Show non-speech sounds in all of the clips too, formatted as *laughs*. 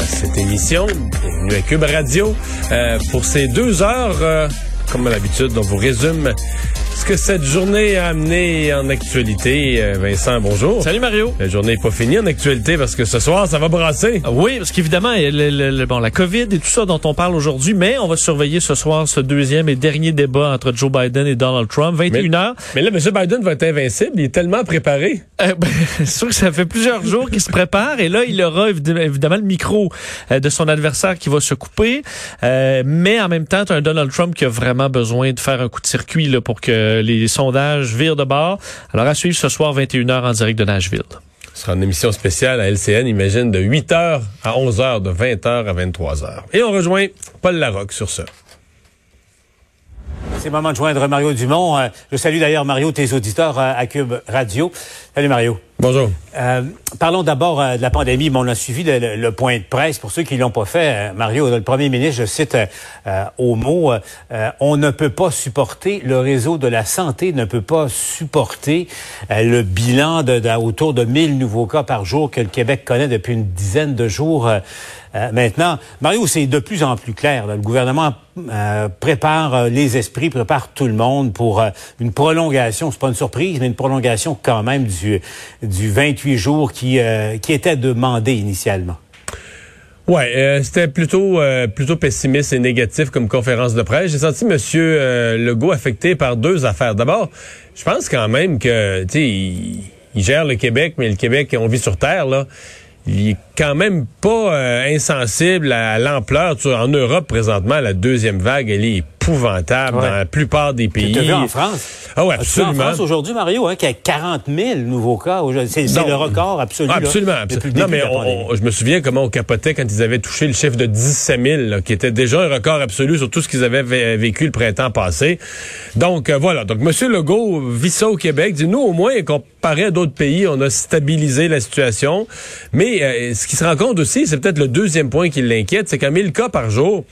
cette émission, bienvenue à Cube Radio euh, pour ces deux heures, euh, comme à l'habitude, on vous résume ce que cette journée a amené en actualité. Euh, Vincent, bonjour. Salut Mario. La journée n'est pas finie en actualité parce que ce soir, ça va brasser. Ah oui, parce qu'évidemment, bon, la COVID et tout ça dont on parle aujourd'hui, mais on va surveiller ce soir ce deuxième et dernier débat entre Joe Biden et Donald Trump, 21h. Mais là, M. Biden va être invincible, il est tellement préparé. Euh, ben, *laughs* c'est sûr que ça fait plusieurs jours qu'il se prépare et là, il aura évid- évidemment le micro euh, de son adversaire qui va se couper. Euh, mais en même temps, tu as un Donald Trump qui a vraiment besoin de faire un coup de circuit là, pour que les sondages virent de bord. Alors à suivre ce soir, 21h en direct de Nashville. Ce sera une émission spéciale à LCN, imagine, de 8h à 11h, de 20h à 23h. Et on rejoint Paul Larocque sur ça. C'est le moment de joindre Mario Dumont. Euh, je salue d'ailleurs, Mario, tes auditeurs euh, à Cube Radio. Salut, Mario. Bonjour. Euh, parlons d'abord euh, de la pandémie. Bon, on a suivi le, point de presse. Pour ceux qui l'ont pas fait, euh, Mario, le premier ministre, je cite au mot, on ne peut pas supporter, le réseau de la santé ne peut pas supporter le bilan de, de- autour de 1000 nouveaux cas par jour que le Québec connaît depuis une dizaine de jours. maintenant, Mario, c'est de plus en plus clair. Le gouvernement euh, prépare les esprits, prépare tout le monde pour une prolongation. C'est pas une surprise, mais une prolongation quand même du, du 28 jours qui, euh, était demandé initialement. Ouais, euh, c'était plutôt euh, plutôt pessimiste et négatif comme conférence de presse. J'ai senti Monsieur Legault affecté par deux affaires. D'abord, je pense quand même que tu il, il gère le Québec, mais le Québec, on vit sur terre là. Il est quand même pas insensible à l'ampleur. Tu vois, En Europe, présentement, la deuxième vague, elle est épouvantable Ouais. dans la plupart des pays. Tu vu en France? Ah As-tu vu en absolument. France aujourd'hui, Mario, hein, qu'il y a 40 000 nouveaux cas. C'est le record absolu. Ah, là, absolument. le non, mais on- on- je me souviens comment on capotait quand ils avaient touché le chiffre de 17 000, là, qui était déjà un record absolu sur tout ce qu'ils avaient vé- vécu le printemps passé. Donc, euh, voilà. Donc, M. Legault vit ça au Québec. Dit, nous, au moins, comparé à d'autres pays, on a stabilisé la situation. Mais euh, ce qui se rend compte aussi, c'est peut-être le deuxième point qui l'inquiète, c'est qu'à 1000 cas par jour,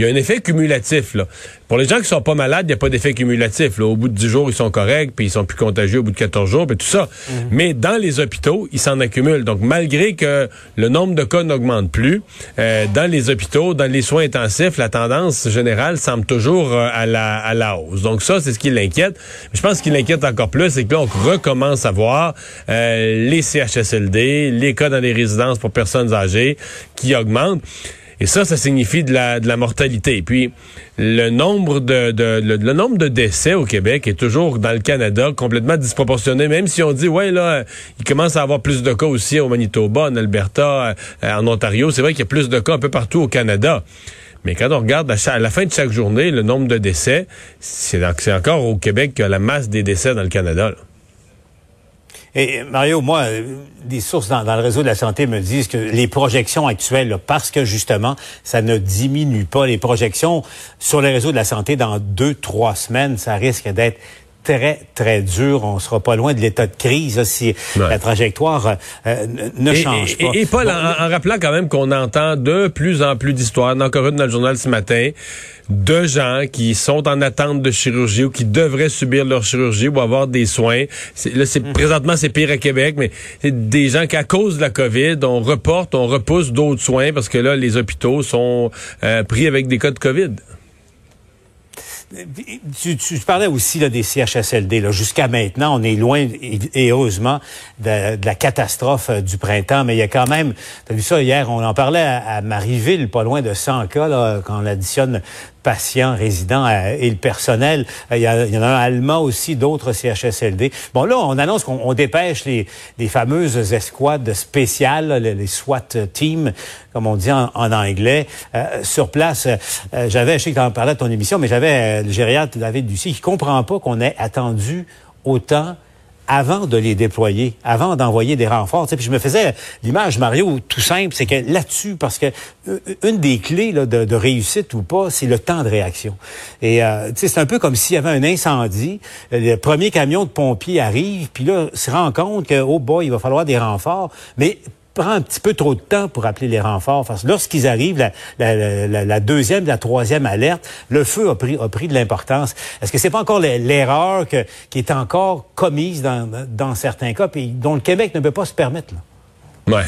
il y a un effet cumulatif. Là. Pour les gens qui sont pas malades, il n'y a pas d'effet cumulatif. Là. Au bout de 10 jours, ils sont corrects, puis ils sont plus contagieux au bout de 14 jours, puis tout ça. Mais dans les hôpitaux, ils s'en accumulent. Donc, malgré que le nombre de cas n'augmente plus, euh, dans les hôpitaux, dans les soins intensifs, la tendance générale semble toujours euh, à, la, à la hausse. Donc, ça, c'est ce qui l'inquiète. Je pense ce qui l'inquiète encore plus, c'est que là, on recommence à voir euh, les CHSLD, les cas dans les résidences pour personnes âgées qui augmentent. Et ça, ça signifie de la, mortalité. Puis le nombre de, le, nombre de décès au Québec est toujours dans le Canada complètement disproportionné. Même si on dit ouais là, il commence à avoir plus de cas aussi au Manitoba, en Alberta, euh, en Ontario. C'est vrai qu'il y a plus de cas un peu partout au Canada. Mais quand on regarde à, la fin de chaque journée le nombre de décès, c'est en- c'est encore au Québec que la masse des décès dans le Canada. Et Mario, moi, euh, des sources dans, le réseau de la santé me disent que les projections actuelles, parce que justement, ça ne diminue pas les projections sur les réseaux de la santé dans deux, trois semaines, ça risque d'être très, très dur. On sera pas loin de l'état de crise là, si Ouais. la trajectoire euh, ne ne Et- change pas. Et, Paul, Bon, en, en rappelant quand même qu'on entend de plus en plus d'histoires, encore une dans le journal ce matin, de gens qui sont en attente de chirurgie ou qui devraient subir leur chirurgie ou avoir des soins. Là, c'est présentement c'est pire à Québec, mais c'est des gens qui, à cause de la COVID, on reporte, on repousse d'autres soins parce que là, les hôpitaux sont euh, pris avec des cas de COVID. Tu, parlais aussi là, des CHSLD. Jusqu'à maintenant, on est loin, et, heureusement, de, la catastrophe euh, du printemps. Mais il y a quand même, tu as vu ça hier, on en parlait à, Marieville, pas loin de 100 cas, quand on additionne patients, résidents euh, et le personnel. Euh, Il y, en a un allemand aussi, d'autres CHSLD. Bon, là, on annonce qu'on on dépêche les, les fameuses escouades spéciales, les, SWAT teams, comme on dit en, anglais, euh, sur place. J'avais, je sais que tu en parlais de ton émission, mais j'avais euh, le gériatre David Ducy qui comprend pas qu'on ait attendu autant avant de les déployer, avant d'envoyer des renforts. Puis je me faisais l'image, Mario, tout simple, c'est que là-dessus, parce que euh, une des clés là, de, réussite ou pas, c'est le temps de réaction. Et euh, c'est un peu comme s'il y avait un incendie, le premier camion de pompiers arrive, puis là, se rend compte que, oh boy, il va falloir des renforts, mais prend un petit peu trop de temps pour appeler les renforts. Parce que lorsqu'ils arrivent, la, la, la, la, deuxième, la troisième alerte, le feu a pris, a pris de l'importance. Est-ce que c'est pas encore l'erreur qui est encore commise dans, dans certains cas, puis dont le Québec ne peut pas se permettre? Là?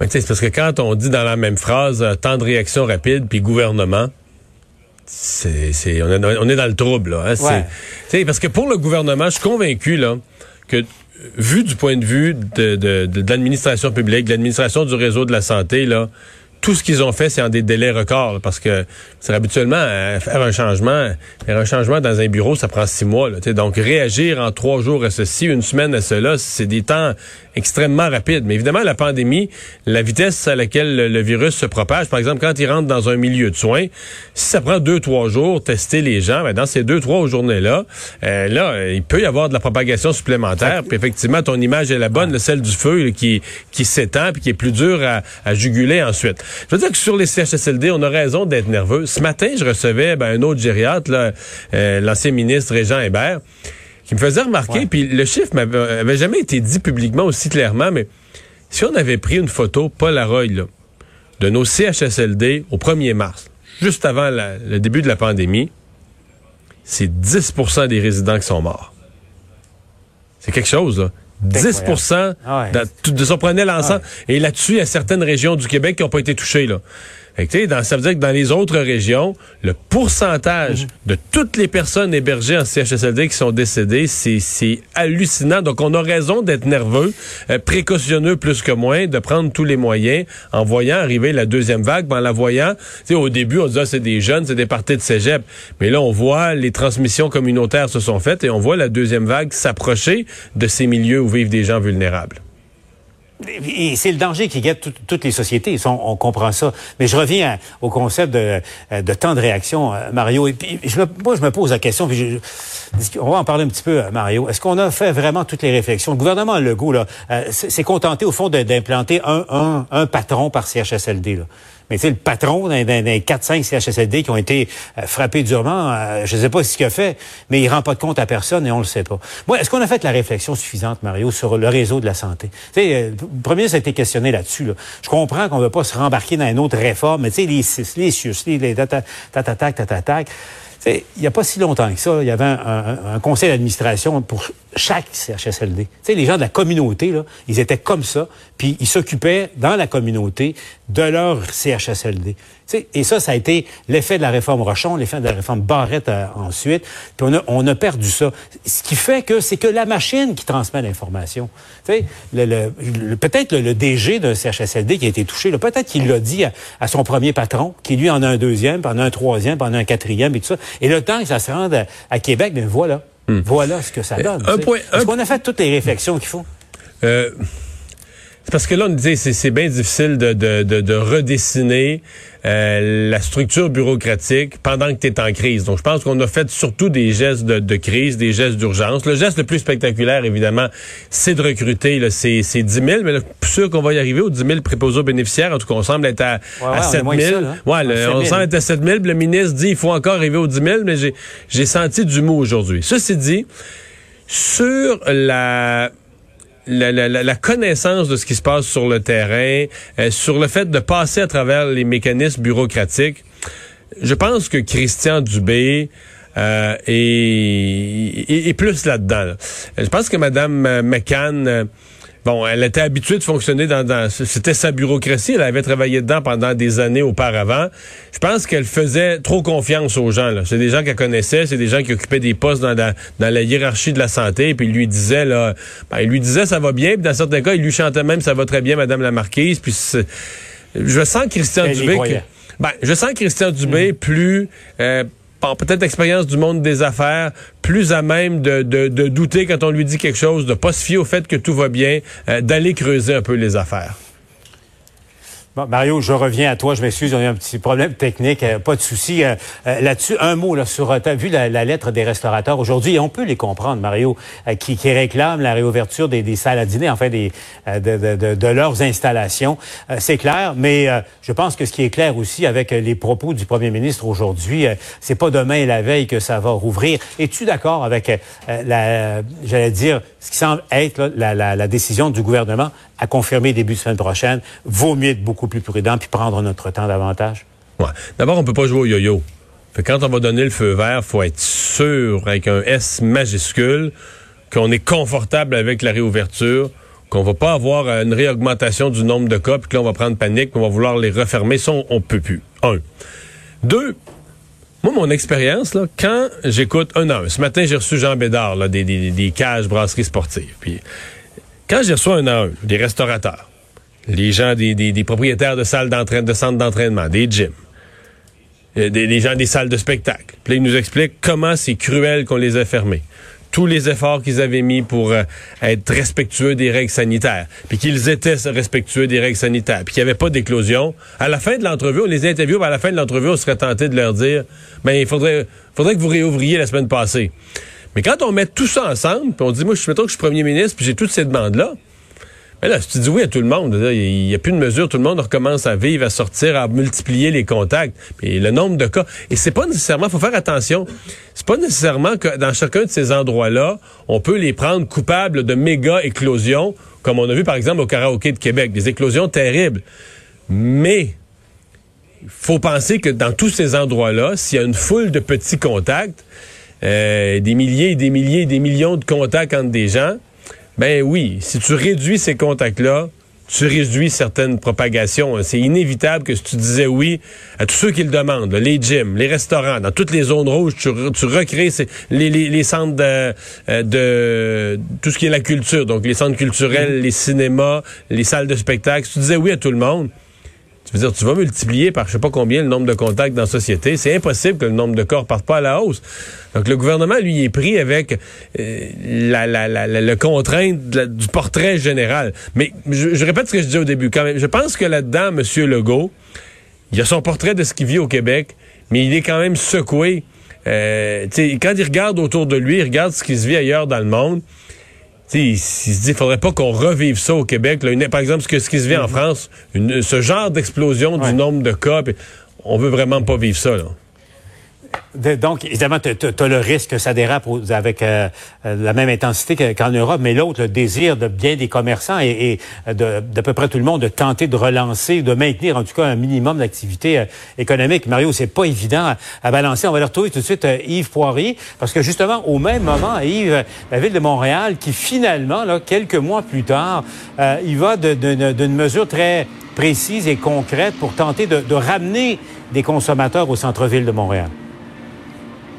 Ouais. c'est parce que quand on dit dans la même phrase euh, temps de réaction rapide puis gouvernement, c'est, c'est on, est, on est dans le trouble. Là, hein? ouais. Parce que pour le gouvernement, je suis convaincu là, que vu du point de vue de, l'administration publique, de l'administration du réseau de la santé, là, tout ce qu'ils ont fait, c'est en des délais records, parce que c'est habituellement faire un changement, faire un changement dans un bureau, ça prend six mois. Là, donc réagir en trois jours à ceci, une semaine à cela, c'est des temps extrêmement rapides. Mais évidemment, la pandémie, la vitesse à laquelle le, virus se propage, par exemple, quand il rentre dans un milieu de soins, si ça prend deux trois jours tester les gens, ben dans ces deux trois journées-là, euh, là, il peut y avoir de la propagation supplémentaire. Puis effectivement, ton image est la bonne, le celle du feu qui qui s'étend puis qui est plus dur à, à juguler ensuite. Je veux dire que sur les CHSLD, on a raison d'être nerveux. Ce matin, je recevais ben, un autre gériatre, euh, l'ancien ministre Régent Hébert, qui me faisait remarquer, puis le chiffre m'avait jamais été dit publiquement aussi clairement, mais si on avait pris une photo Polaroid là, de nos CHSLD au 1er mars, juste avant le début de la pandémie, c'est 10% des résidents qui sont morts. C'est quelque chose, là. 10 ah de, son prenait l'ensemble. Et là-dessus, il y a certaines régions du Québec qui n'ont pas été touchées. Là. Dans, ça veut dire que dans les autres régions, le pourcentage mhm. de toutes les personnes hébergées en CHSLD qui sont décédées, c'est hallucinant. Donc, on a raison d'être nerveux, euh, précautionneux plus que moins, de prendre tous les moyens en voyant arriver la deuxième vague, en la voyant. Au début, on disait, ah, c'est des jeunes, c'est des parties de cégep. Mais là, on voit les transmissions communautaires se sont faites et on voit la deuxième vague s'approcher de ces milieux où vivent des gens vulnérables. Et c'est le danger qui guette toutes les sociétés. On, comprend ça. Mais je reviens au concept de, temps de réaction, euh, Mario. Et puis, moi, je me pose la question. On va en parler un petit peu, Mario. Est-ce qu'on a fait vraiment toutes les réflexions? Le gouvernement Legault là, euh, s'est contenté, au fond, d'implanter un, un, un patron par CHSLD. Là. Mais c'est le patron d'un 4-5 CHSLD qui ont été euh, frappés durement, euh, je ne sais pas ce qu'il a fait, mais il rend pas de compte à personne et on le sait pas. Moi, est-ce qu'on a fait la réflexion suffisante, Mario, sur le réseau de la santé? Tu sais, euh, le premier, ça a été questionné là-dessus. Là. Je comprends qu'on ne veut pas se rembarquer dans une autre réforme, mais tu sais, les CIS, les CIUS, les tatatac, tatatac, il n'y a pas si longtemps que ça, il y avait un, conseil d'administration pour chaque CHSLD. sais, les gens de la communauté, là, ils étaient comme ça, puis ils s'occupaient dans la communauté de leur CHSLD. Et ça, ça a été l'effet de la réforme Rochon, l'effet de la réforme Barrette euh, ensuite. Puis on a, on a perdu ça. Ce qui fait que c'est que la machine qui transmet l'information. Le, le, peut-être le, DG d'un CHSLD qui a été touché, peut-être qu'il l'a dit à, son premier patron, qui lui en a un deuxième, puis en a un troisième, puis en a un quatrième, et tout ça. Et le temps que ça se rende à, Québec, ben voilà. Hmm. Voilà ce que ça donne. Est-ce qu'on a fait toutes les réflexions qu'il faut? Euh, parce que là, on disait c'est bien difficile de, de, de, redessiner euh, la structure bureaucratique pendant que tu es en crise. Donc, je pense qu'on a fait surtout des gestes de, de crise, des gestes d'urgence. Le geste le plus spectaculaire, évidemment, c'est de recruter là, ces, ces 10 000. Mais là, plus sûr qu'on va y arriver aux 10 000 préposés aux bénéficiaires. En tout cas, on semble être à, à 7 000. ouais, on semble être à 7 000. Le ministre dit il faut encore arriver aux 10 000, mais j'ai senti du mot aujourd'hui. Ceci dit, sur la la, la, la, connaissance de ce qui se passe sur le terrain, euh, sur le fait de passer à travers les mécanismes bureaucratiques, je pense que Christian Dubé euh, est, est, plus là-dedans. Je pense que Mme McCann... Bon, elle était habituée de fonctionner dans, dans c'était sa bureaucratie. Elle avait travaillé dedans pendant des années auparavant. Je pense qu'elle faisait trop confiance aux gens. C'est des gens qu'elle connaissait, c'est des gens qui occupaient des postes dans la, dans la hiérarchie de la santé. Puis il lui disait là, ben, il lui disait ça va bien. Puis dans certains cas, il lui chantait même ça va très bien, Madame la Marquise. Puis je sens Christian Dubé. ben, je sens Christian Dubé mm. plus euh, peut-être expérience du monde des affaires, plus à même de, de, douter quand on lui dit quelque chose, de pas se fier au fait que tout va bien, euh, d'aller creuser un peu les affaires. Mario, je reviens à toi. Je m'excuse, on a eu un petit problème technique. Euh, pas de souci euh, euh, là-dessus. Un mot sur, tu as vu la, lettre des restaurateurs aujourd'hui, on peut les comprendre, Mario, qui, réclament la réouverture des, des, salles à dîner, enfin des, de, leurs installations. C'est clair, mais je pense que ce qui est clair aussi avec les propos du premier ministre aujourd'hui, c'est pas demain et la veille que ça va rouvrir. Es-tu d'accord avec la, j'allais dire, ce qui semble être la décision du gouvernement à confirmer début de semaine prochaine? Vaut mieux être beaucoup plus prudent puis prendre notre temps davantage? Ouais. D'abord, on peut pas jouer au yo-yo. Quand on va donner le feu vert, faut être sûr, avec un S majuscule, qu'on est confortable avec la réouverture, qu'on va pas avoir une réaugmentation du nombre de cas, puis que là, on va prendre panique, puis on va vouloir les refermer. Ça, on, peut plus. Un. Deux, moi, mon expérience, là, quand j'écoute un an, ce matin, j'ai reçu Jean Bédard, là, des, des, des cages brasseries sportives. Puis, quand j'ai reçu un à un, des restaurateurs, les gens des, propriétaires de salles d'entraînement, de centres d'entraînement, des gyms, euh, des, des, gens des salles de spectacle. Puis ils nous expliquent comment c'est cruel qu'on les a fermés. Tous les efforts qu'ils avaient mis pour euh, être respectueux des règles sanitaires, puis qu'ils étaient respectueux des règles sanitaires, puis qu'il n'y avait pas d'éclosion. À la fin de l'entrevue, on les interviews, à la fin de l'entrevue, on serait tenté de leur dire, ben il faudrait, faudrait que vous réouvriez la semaine passée. Mais quand on met tout ça ensemble, puis on dit, moi, je suis, que je suis premier ministre, puis j'ai toutes ces demandes-là, mais là, si tu dis oui à tout le monde, il n'y a plus de mesure, tout le monde recommence à vivre, à sortir, à multiplier les contacts. Et le nombre de cas. Et c'est pas nécessairement, faut faire attention. C'est pas nécessairement que dans chacun de ces endroits-là, on peut les prendre coupables de méga éclosions, comme on a vu par exemple au karaoké de Québec, des éclosions terribles. Mais il faut penser que dans tous ces endroits-là, s'il y a une foule de petits contacts, euh, des milliers et des milliers et des millions de contacts entre des gens, ben oui, si tu réduis ces contacts-là, tu réduis certaines propagations. C'est inévitable que si tu disais oui à tous ceux qui le demandent, les gyms, les restaurants, dans toutes les zones rouges, tu, recrées les, centres de, euh, de, tout ce qui est la culture, donc les centres culturels, les cinémas, les salles de spectacle. Si tu disais oui à tout le monde, tu veux dire, tu vas multiplier par je sais pas combien le nombre de contacts dans la société. C'est impossible que le nombre de corps parte pas à la hausse. Donc le gouvernement, lui, est pris avec euh, la, la, la, la, contrainte du portrait général. Mais je, répète ce que je disais au début. Quand même, je pense que là-dedans, M. Legault, il a son portrait de ce qu'il vit au Québec, mais il est quand même secoué. Euh, quand il regarde autour de lui, il regarde ce qui se vit ailleurs dans le monde il se dit, il faudrait pas qu'on revive ça au Québec. par exemple, ce, que, ce qui se vit en mm-hmm. France, ce genre d'explosion du nombre de cas, on veut vraiment pas vivre ça. Là donc, évidemment, tu as, le risque que ça dérape avec euh, euh, la même intensité qu'en Europe, mais l'autre, le désir de bien des commerçants et, de d'à peu près tout le monde de tenter de relancer, de maintenir en tout cas un minimum d'activité euh, économique. Mario, c'est pas évident à, balancer. On va le retrouver tout de suite Yves Poirier, parce que justement, au même moment, Yves, la ville de Montréal, qui finalement, quelques mois plus tard, il va d'une mesure très précise et concrète pour tenter de ramener des consommateurs au centre-ville de Montréal.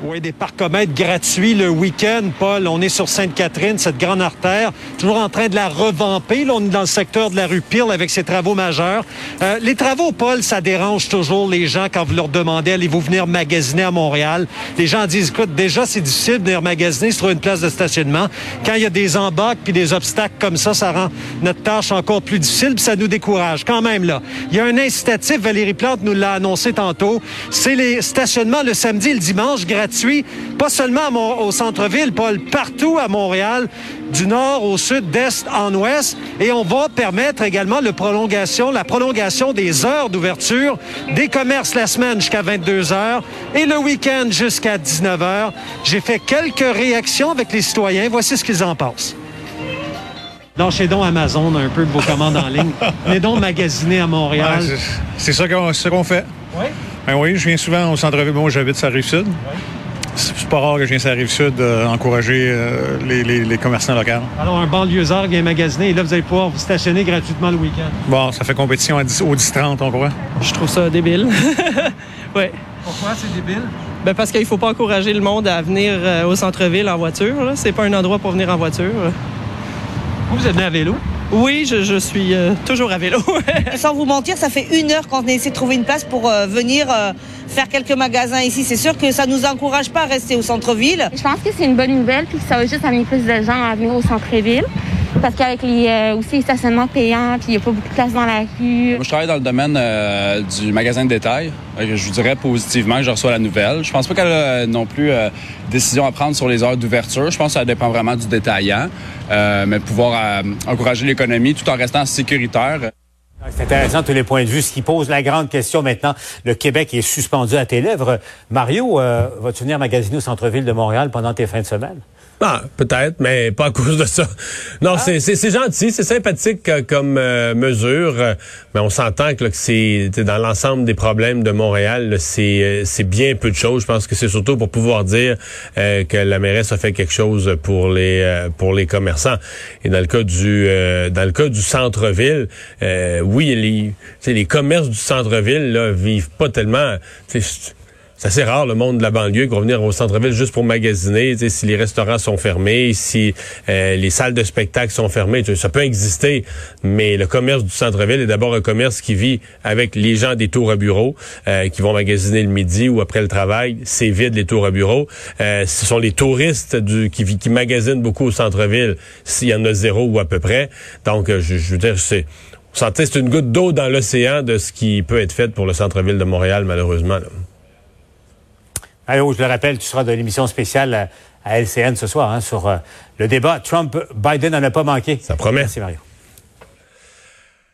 Oui, des parcomètres gratuits le week-end, Paul. On est sur Sainte-Catherine, cette grande artère, toujours en train de la revamper. Là, on est dans le secteur de la rue Peel avec ses travaux majeurs. Euh, les travaux, Paul, ça dérange toujours les gens quand vous leur demandez allez-vous venir magasiner à Montréal? Les gens disent écoute, déjà c'est difficile de venir magasiner sur une place de stationnement. Quand il y a des embarques puis des obstacles comme ça, ça rend notre tâche encore plus difficile puis ça nous décourage. Quand même là, il y a un incitatif. Valérie Plante nous l'a annoncé tantôt. C'est les stationnements le samedi et le dimanche gratuits pas seulement au centre-ville, Paul, partout à Montréal, du nord au sud, d'est en ouest. Et on va permettre également le prolongation, la prolongation des heures d'ouverture des commerces la semaine jusqu'à 22 heures et le week-end jusqu'à 19 heures. J'ai fait quelques réactions avec les citoyens. Voici ce qu'ils en pensent. Lâchez donc Amazon un peu de vos commandes en ligne. *laughs* Venez donc magasiner à Montréal. c'est ça qu'on fait. Oui? Ben oui, je viens souvent au centre-ville. Moi, j'habite sur la Rive-Sud. Oui c'est pas rare que je vienne sur la Rive-Sud euh, encourager euh, les, commerçants locaux. Alors, un banlieusard vient magasiner et là, vous allez pouvoir vous stationner gratuitement le week-end. Bon, ça fait compétition au 10-30, on croit. Je trouve ça débile. *laughs* oui. Pourquoi c'est débile? Ben parce qu'il faut pas encourager le monde à venir euh, au centre-ville en voiture. C'est pas un endroit pour venir en voiture. Vous, vous êtes venu à vélo? Oui, je, suis toujours à vélo. *laughs* Sans vous mentir, ça fait une heure qu'on essaie de trouver une place pour venir faire quelques magasins ici. C'est sûr que ça nous encourage pas à rester au centre-ville. Je pense que c'est une bonne nouvelle puis que ça va juste amener plus de gens à venir au centre-ville. Parce qu'avec les, euh, aussi les stationnements payants, puis il n'y a pas beaucoup de place dans la rue. Moi, je travaille dans le domaine euh, du magasin de détail. Euh, Je vous dirais positivement que je reçois la nouvelle. Je pense pas qu'elle a non plus euh, décision à prendre sur les heures d'ouverture. Je pense que ça dépend vraiment du détaillant. Euh, mais pouvoir euh, encourager l'économie tout en restant sécuritaire. C'est intéressant tous les points de vue. Ce qui pose la grande question maintenant, le Québec est suspendu à tes lèvres. Mario, euh, vas-tu venir magasiner au centre-ville de Montréal pendant tes fins de semaine? Ah, peut-être, mais pas à *laughs* cause de ça. Non, c'est c'est gentil, c'est sympathique euh, comme euh, mesure, euh, mais on s'entend que, que c'est dans l'ensemble des problèmes de Montréal, c'est euh, c'est bien peu de choses. Je pense que c'est surtout pour pouvoir dire euh, que la mairesse a fait quelque chose pour les euh, pour les commerçants. Et dans le cas du euh, dans le cas du centre-ville, euh, oui, les les commerces du centre-ville là vivent pas tellement. t'sais, c'est assez rare le monde de la banlieue qui va venir au centre-ville juste pour magasiner. Si les restaurants sont fermés, si euh, les salles de spectacle sont fermées, ça peut exister. Mais le commerce du centre-ville est d'abord un commerce qui vit avec les gens des tours à bureau euh, qui vont magasiner le midi ou après le travail. C'est vide les tours à bureau. Euh, ce sont les touristes qui, qui magasinent beaucoup au centre-ville. S'il y en a zéro ou à peu près. Donc, euh, je, je veux dire, c'est c'est une goutte d'eau dans l'océan de ce qui peut être fait pour le centre-ville de Montréal, malheureusement. Allô, je le rappelle, tu seras de l'émission spéciale à- à LCN ce soir hein, sur euh, le débat Trump-Biden à ne pas manquer. Ça promet. Merci Mario.